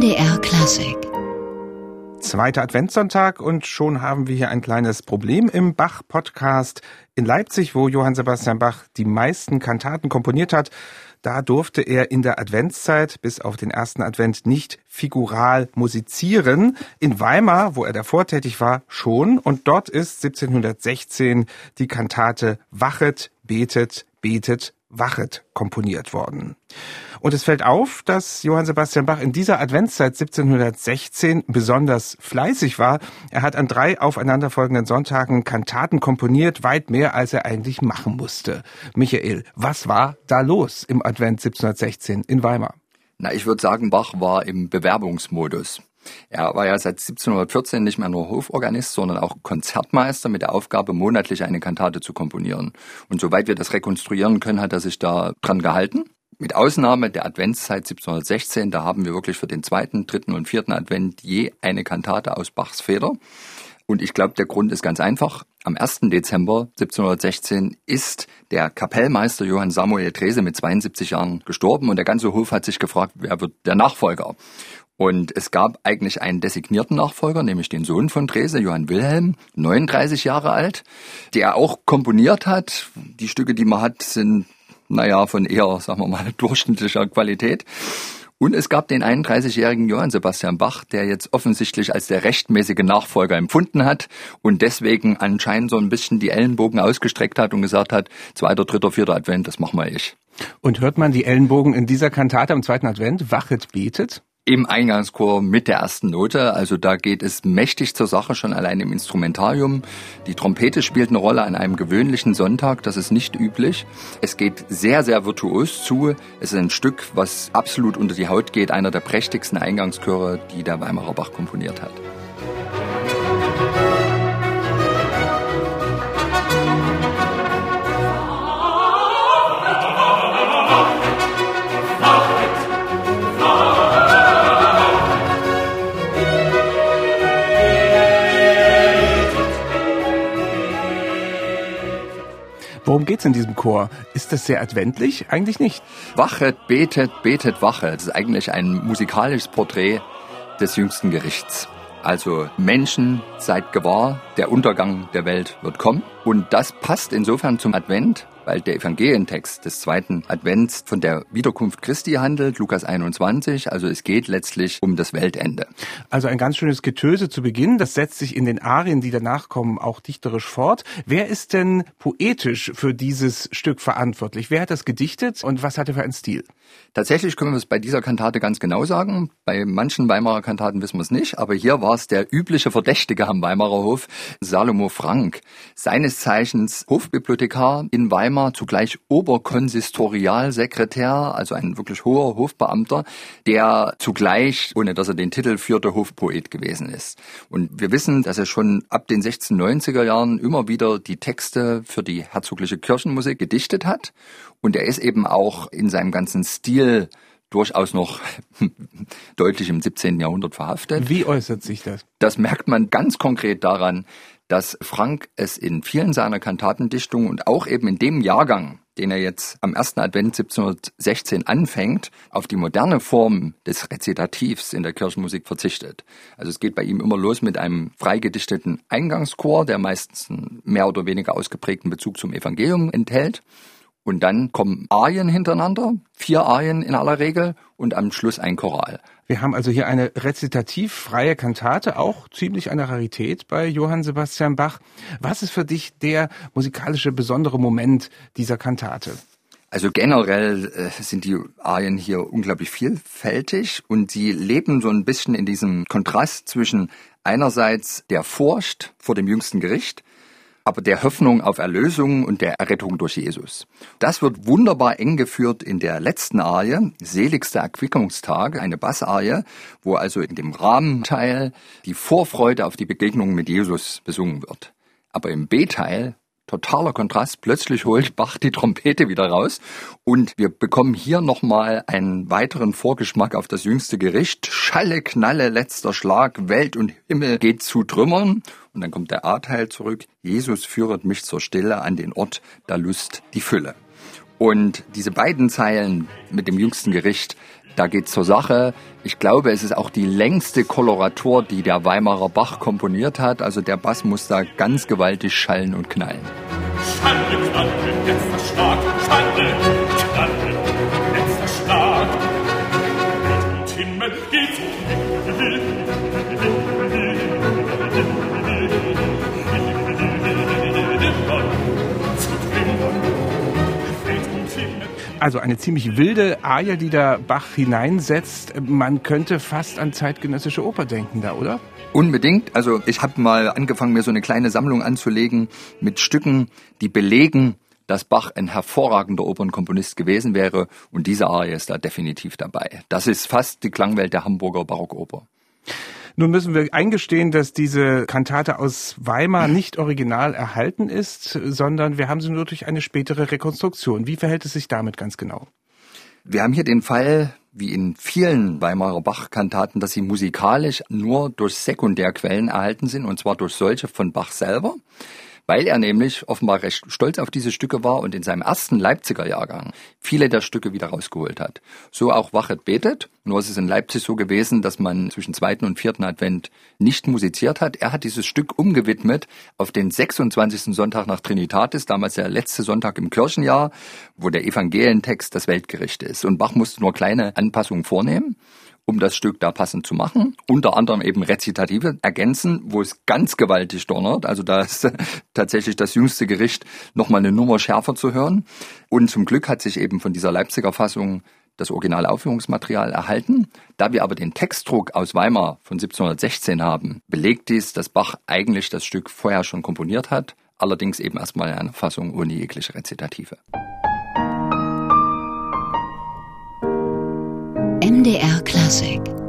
NDR Klassik. Zweiter Adventssonntag und schon haben wir hier ein kleines Problem im Bach-Podcast. In Leipzig, wo Johann Sebastian Bach die meisten Kantaten komponiert hat, da durfte er in der Adventszeit bis auf den ersten Advent nicht figural musizieren. In Weimar, wo er davor tätig war, schon. Und dort ist 1716 die Kantate Wachet, betet, betet, wachet komponiert worden. Und es fällt auf, dass Johann Sebastian Bach in dieser Adventszeit 1716 besonders fleißig war. Er hat an drei aufeinanderfolgenden Sonntagen Kantaten komponiert, weit mehr als er eigentlich machen musste. Michael, was war da los im Advent 1716 in Weimar? Na, ich würde sagen, Bach war im Bewerbungsmodus. Er war ja seit 1714 nicht mehr nur Hoforganist, sondern auch Konzertmeister mit der Aufgabe, monatlich eine Kantate zu komponieren. Und soweit wir das rekonstruieren können, hat er sich da dran gehalten. Mit Ausnahme der Adventszeit 1716, da haben wir wirklich für den zweiten, dritten und vierten Advent je eine Kantate aus Bachs Feder. Und ich glaube, der Grund ist ganz einfach. Am 1. Dezember 1716 ist der Kapellmeister Johann Samuel Trese mit 72 Jahren gestorben und der ganze Hof hat sich gefragt, wer wird der Nachfolger? Und es gab eigentlich einen designierten Nachfolger, nämlich den Sohn von Trese, Johann Wilhelm, 39 Jahre alt, der auch komponiert hat. Die Stücke, die man hat, sind naja, von eher, sagen wir mal, durchschnittlicher Qualität. Und es gab den 31-jährigen Johann Sebastian Bach, der jetzt offensichtlich als der rechtmäßige Nachfolger empfunden hat und deswegen anscheinend so ein bisschen die Ellenbogen ausgestreckt hat und gesagt hat, zweiter, dritter, vierter Advent, das mach mal ich. Und hört man die Ellenbogen in dieser Kantate am zweiten Advent? Wachet betet? Im Eingangschor mit der ersten Note. Also da geht es mächtig zur Sache, schon allein im Instrumentarium. Die Trompete spielt eine Rolle an einem gewöhnlichen Sonntag, das ist nicht üblich. Es geht sehr, sehr virtuos zu. Es ist ein Stück, was absolut unter die Haut geht, einer der prächtigsten Eingangschöre, die der Weimarer Bach komponiert hat. Geht's in diesem Chor? Ist das sehr adventlich? Eigentlich nicht. Wachet, betet, betet, wache. Das ist eigentlich ein musikalisches Porträt des jüngsten Gerichts. Also Menschen, seid gewahr, der Untergang der Welt wird kommen. Und das passt insofern zum Advent, weil der Evangelientext des zweiten Advents von der Wiederkunft Christi handelt, Lukas 21. Also es geht letztlich um das Weltende. Also ein ganz schönes Getöse zu Beginn. Das setzt sich in den Arien, die danach kommen, auch dichterisch fort. Wer ist denn poetisch für dieses Stück verantwortlich? Wer hat das gedichtet und was hat er für einen Stil? Tatsächlich können wir es bei dieser Kantate ganz genau sagen. Bei manchen Weimarer Kantaten wissen wir es nicht, aber hier war es der übliche Verdächtige am Weimarer Hof, Salomo Frank, seines Zeichens Hofbibliothekar in Weimar, zugleich Oberkonsistorialsekretär, also ein wirklich hoher Hofbeamter, der zugleich, ohne dass er den Titel führte, Hofpoet gewesen ist. Und wir wissen, dass er schon ab den 1690er Jahren immer wieder die Texte für die herzogliche Kirchenmusik gedichtet hat. Und er ist eben auch in seinem ganzen Stil durchaus noch deutlich im 17. Jahrhundert verhaftet. Wie äußert sich das? Das merkt man ganz konkret daran, dass Frank es in vielen seiner Kantatendichtungen und auch eben in dem Jahrgang, den er jetzt am ersten Advent 1716 anfängt, auf die moderne Form des Rezitativs in der Kirchenmusik verzichtet. Also es geht bei ihm immer los mit einem freigedichteten Eingangschor, der meistens einen mehr oder weniger ausgeprägten Bezug zum Evangelium enthält. Und dann kommen Arien hintereinander, vier Arien in aller Regel und am Schluss ein Choral. Wir haben also hier eine rezitativfreie Kantate, auch ziemlich eine Rarität bei Johann Sebastian Bach. Was ist für dich der musikalische besondere Moment dieser Kantate? Also generell äh, sind die Arien hier unglaublich vielfältig und sie leben so ein bisschen in diesem Kontrast zwischen einerseits der Furcht vor dem jüngsten Gericht aber der Hoffnung auf Erlösung und der Errettung durch Jesus. Das wird wunderbar eng geführt in der letzten Arie, Seligster Erquickungstag, eine Bassarie, wo also in dem Rahmenteil die Vorfreude auf die Begegnung mit Jesus besungen wird. Aber im B-Teil totaler Kontrast. Plötzlich holt Bach die Trompete wieder raus und wir bekommen hier nochmal einen weiteren Vorgeschmack auf das jüngste Gericht. Schalle, Knalle, letzter Schlag, Welt und Himmel geht zu Trümmern. Und dann kommt der A-Teil zurück. Jesus führet mich zur Stille an den Ort, da Lust die Fülle. Und diese beiden Zeilen mit dem jüngsten Gericht, da geht's zur Sache. Ich glaube, es ist auch die längste Koloratur, die der Weimarer Bach komponiert hat. Also der Bass muss da ganz gewaltig schallen und knallen. Schande, Schande, Also eine ziemlich wilde Arie, die da Bach hineinsetzt. Man könnte fast an zeitgenössische Oper denken da, oder? Unbedingt. Also ich habe mal angefangen, mir so eine kleine Sammlung anzulegen mit Stücken, die belegen, dass Bach ein hervorragender Opernkomponist gewesen wäre. Und diese Arie ist da definitiv dabei. Das ist fast die Klangwelt der Hamburger Barockoper. Nun müssen wir eingestehen, dass diese Kantate aus Weimar nicht original erhalten ist, sondern wir haben sie nur durch eine spätere Rekonstruktion. Wie verhält es sich damit ganz genau? Wir haben hier den Fall, wie in vielen Weimarer Bach-Kantaten, dass sie musikalisch nur durch Sekundärquellen erhalten sind, und zwar durch solche von Bach selber weil er nämlich offenbar recht stolz auf diese Stücke war und in seinem ersten Leipziger Jahrgang viele der Stücke wieder rausgeholt hat. So auch Wachet betet. Nur ist es in Leipzig so gewesen, dass man zwischen zweiten und vierten Advent nicht musiziert hat. Er hat dieses Stück umgewidmet auf den 26. Sonntag nach Trinitatis, damals der letzte Sonntag im Kirchenjahr, wo der Evangelientext das Weltgericht ist. Und Bach musste nur kleine Anpassungen vornehmen um das Stück da passend zu machen. Unter anderem eben Rezitative ergänzen, wo es ganz gewaltig donnert. Also da ist tatsächlich das jüngste Gericht nochmal eine Nummer schärfer zu hören. Und zum Glück hat sich eben von dieser Leipziger Fassung das originale Aufführungsmaterial erhalten. Da wir aber den Textdruck aus Weimar von 1716 haben, belegt dies, dass Bach eigentlich das Stück vorher schon komponiert hat, allerdings eben erstmal in einer Fassung ohne jegliche Rezitative. MDR Classic